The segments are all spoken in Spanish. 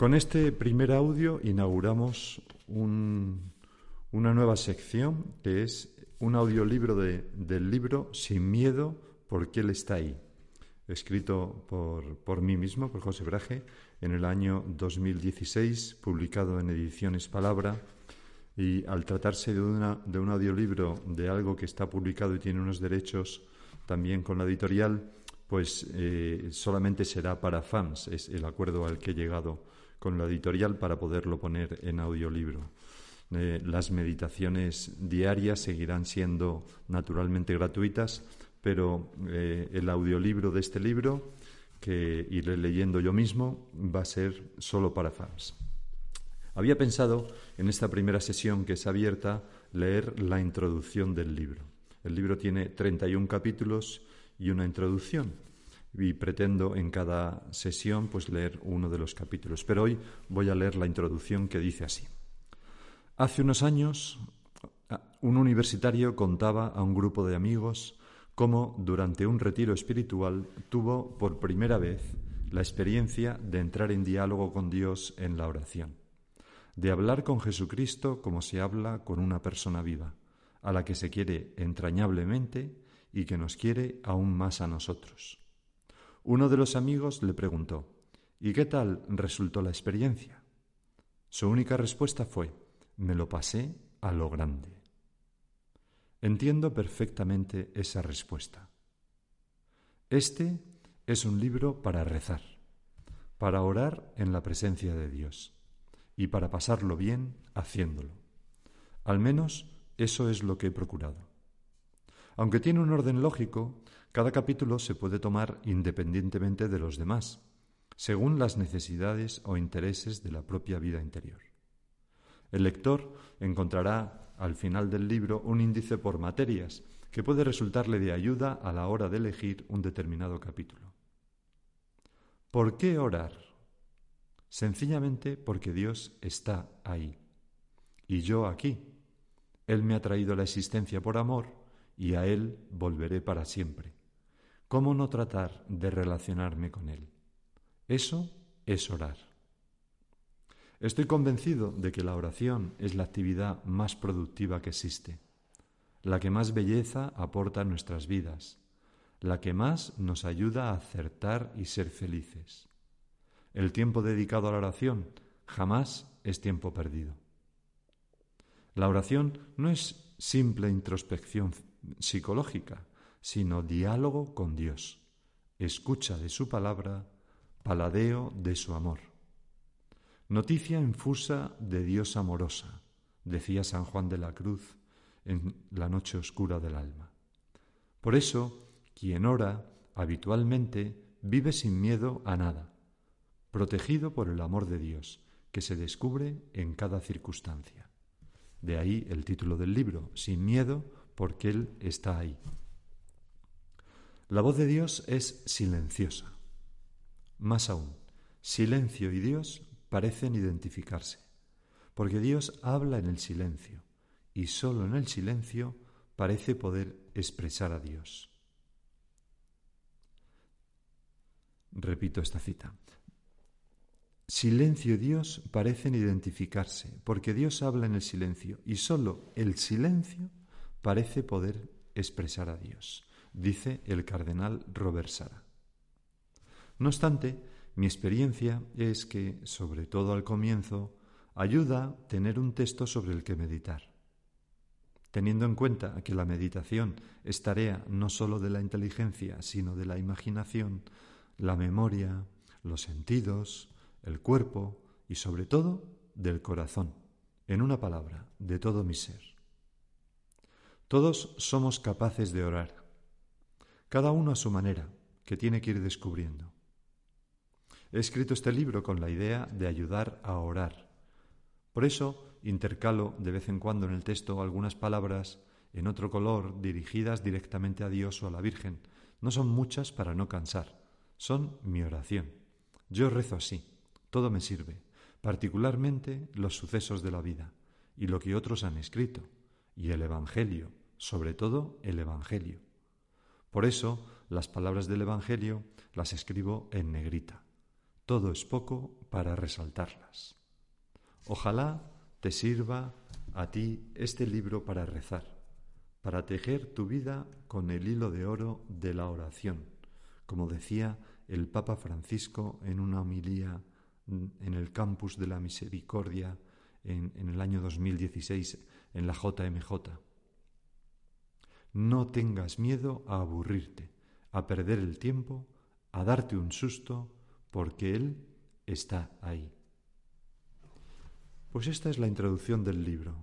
Con este primer audio inauguramos una nueva sección que es un audiolibro del libro Sin miedo, porque Él está ahí, escrito por, mí mismo, por José Braje, en el año 2016, publicado en Ediciones Palabra. Y al tratarse de, de un audiolibro de algo que está publicado y tiene unos derechos también con la editorial, pues eh, solamente será para fans, es el acuerdo al que he llegado con la editorial para poderlo poner en audiolibro. Eh, las meditaciones diarias seguirán siendo naturalmente gratuitas, pero eh, el audiolibro de este libro, que iré leyendo yo mismo, va a ser solo para fans. Había pensado en esta primera sesión que es abierta leer la introducción del libro. El libro tiene 31 capítulos y una introducción y pretendo en cada sesión pues leer uno de los capítulos. Pero hoy voy a leer la introducción que dice así. Hace unos años un universitario contaba a un grupo de amigos cómo durante un retiro espiritual tuvo por primera vez la experiencia de entrar en diálogo con Dios en la oración, de hablar con Jesucristo como se habla con una persona viva, a la que se quiere entrañablemente y que nos quiere aún más a nosotros. Uno de los amigos le preguntó, ¿y qué tal resultó la experiencia? Su única respuesta fue, me lo pasé a lo grande. Entiendo perfectamente esa respuesta. Este es un libro para rezar, para orar en la presencia de Dios y para pasarlo bien haciéndolo. Al menos eso es lo que he procurado. Aunque tiene un orden lógico, cada capítulo se puede tomar independientemente de los demás, según las necesidades o intereses de la propia vida interior. El lector encontrará al final del libro un índice por materias que puede resultarle de ayuda a la hora de elegir un determinado capítulo. ¿Por qué orar? Sencillamente porque Dios está ahí y yo aquí. Él me ha traído la existencia por amor y a Él volveré para siempre. ¿Cómo no tratar de relacionarme con Él? Eso es orar. Estoy convencido de que la oración es la actividad más productiva que existe, la que más belleza aporta a nuestras vidas, la que más nos ayuda a acertar y ser felices. El tiempo dedicado a la oración jamás es tiempo perdido. La oración no es simple introspección psicológica, sino diálogo con Dios, escucha de su palabra, paladeo de su amor. Noticia infusa de Dios amorosa, decía San Juan de la Cruz en la noche oscura del alma. Por eso, quien ora habitualmente vive sin miedo a nada, protegido por el amor de Dios, que se descubre en cada circunstancia. De ahí el título del libro, Sin miedo, porque Él está ahí. La voz de Dios es silenciosa. Más aún, silencio y Dios parecen identificarse, porque Dios habla en el silencio y sólo en el silencio parece poder expresar a Dios. Repito esta cita. Silencio y Dios parecen identificarse, porque Dios habla en el silencio y sólo el silencio parece poder expresar a Dios dice el cardenal Robert Sara. No obstante, mi experiencia es que, sobre todo al comienzo, ayuda tener un texto sobre el que meditar. Teniendo en cuenta que la meditación es tarea no sólo de la inteligencia, sino de la imaginación, la memoria, los sentidos, el cuerpo y sobre todo del corazón, en una palabra, de todo mi ser. Todos somos capaces de orar, cada uno a su manera, que tiene que ir descubriendo. He escrito este libro con la idea de ayudar a orar. Por eso intercalo de vez en cuando en el texto algunas palabras en otro color dirigidas directamente a Dios o a la Virgen. No son muchas para no cansar, son mi oración. Yo rezo así, todo me sirve, particularmente los sucesos de la vida y lo que otros han escrito, y el Evangelio, sobre todo el Evangelio. Por eso las palabras del Evangelio las escribo en negrita. todo es poco para resaltarlas. Ojalá te sirva a ti este libro para rezar, para tejer tu vida con el hilo de oro de la oración, como decía el Papa Francisco en una homilía en el campus de la Misericordia en, en el año 2016 en la JMJ. No tengas miedo a aburrirte, a perder el tiempo, a darte un susto, porque Él está ahí. Pues esta es la introducción del libro.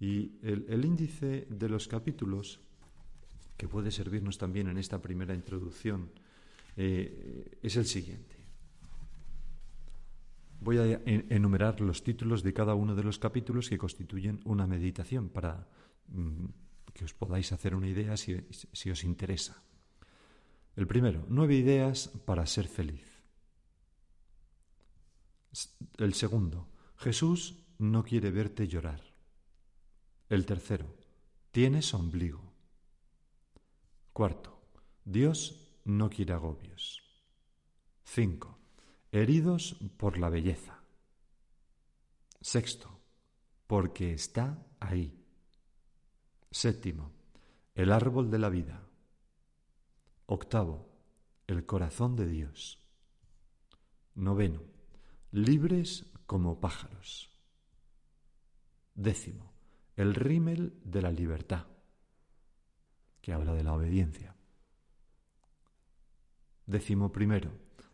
Y el, índice de los capítulos, que puede servirnos también en esta primera introducción, eh, es el siguiente. Voy a enumerar los títulos de cada uno de los capítulos que constituyen una meditación para mm, que os podáis hacer una idea si, si os interesa. El primero, nueve ideas para ser feliz. El segundo, Jesús no quiere verte llorar. El tercero, tienes ombligo. Cuarto, Dios no quiere agobios. Cinco, heridos por la belleza. Sexto, porque está ahí. Séptimo, el árbol de la vida. Octavo, el corazón de Dios. Noveno, libres como pájaros. Décimo, el rímel de la libertad, que habla de la obediencia. Décimo primero,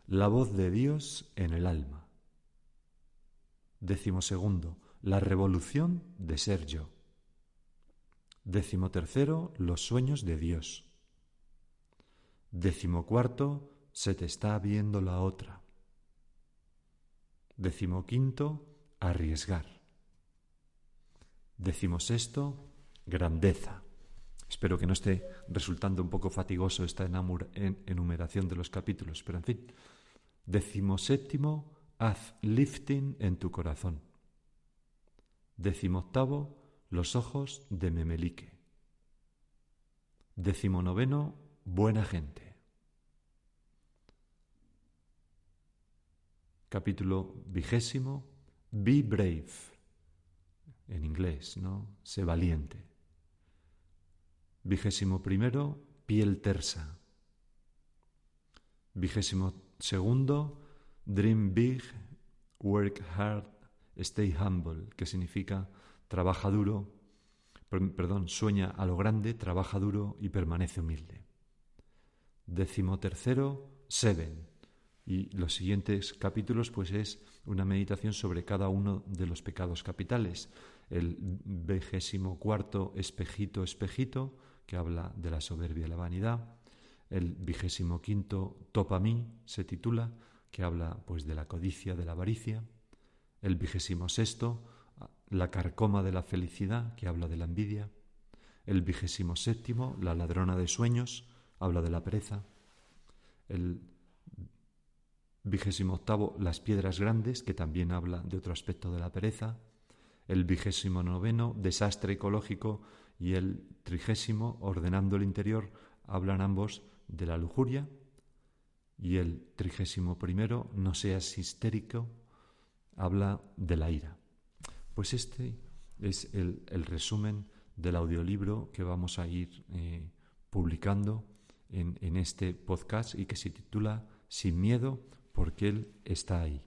la voz de Dios en el alma. Décimo segundo, la revolución de ser yo. Décimo tercero, los sueños de Dios. Décimo cuarto, se te está viendo la otra. Décimo quinto, arriesgar. Décimo sexto, grandeza. Espero que no esté resultando un poco fatigoso esta enumeración de los capítulos, pero en fin. Décimo séptimo, haz lifting en tu corazón. Décimo octavo, los ojos de Memelique. Décimo noveno, buena gente. Capítulo vigésimo, Be brave. En inglés, ¿no? Sé valiente. Vigésimo primero, piel tersa. Vigésimo segundo, dream big, work hard, stay humble, que significa trabaja duro, perdón, sueña a lo grande, trabaja duro y permanece humilde. Décimo seven. Y los siguientes capítulos, pues es una meditación sobre cada uno de los pecados capitales. El vigésimo cuarto, espejito, espejito, que habla de la soberbia y la vanidad. El vigésimo quinto, topa mí, se titula, que habla pues de la codicia, de la avaricia. El vigésimo sexto, la carcoma de la felicidad, que habla de la envidia. El vigésimo séptimo, la ladrona de sueños, habla de la pereza. El vigésimo octavo, las piedras grandes, que también habla de otro aspecto de la pereza. El vigésimo noveno, desastre ecológico, y el trigésimo, ordenando el interior, hablan ambos de la lujuria. Y el trigésimo primero, no seas histérico, habla de la ira. Pues este es el, resumen del audiolibro que vamos a ir eh, publicando en, en este podcast y que se titula Sin miedo porque Él está ahí.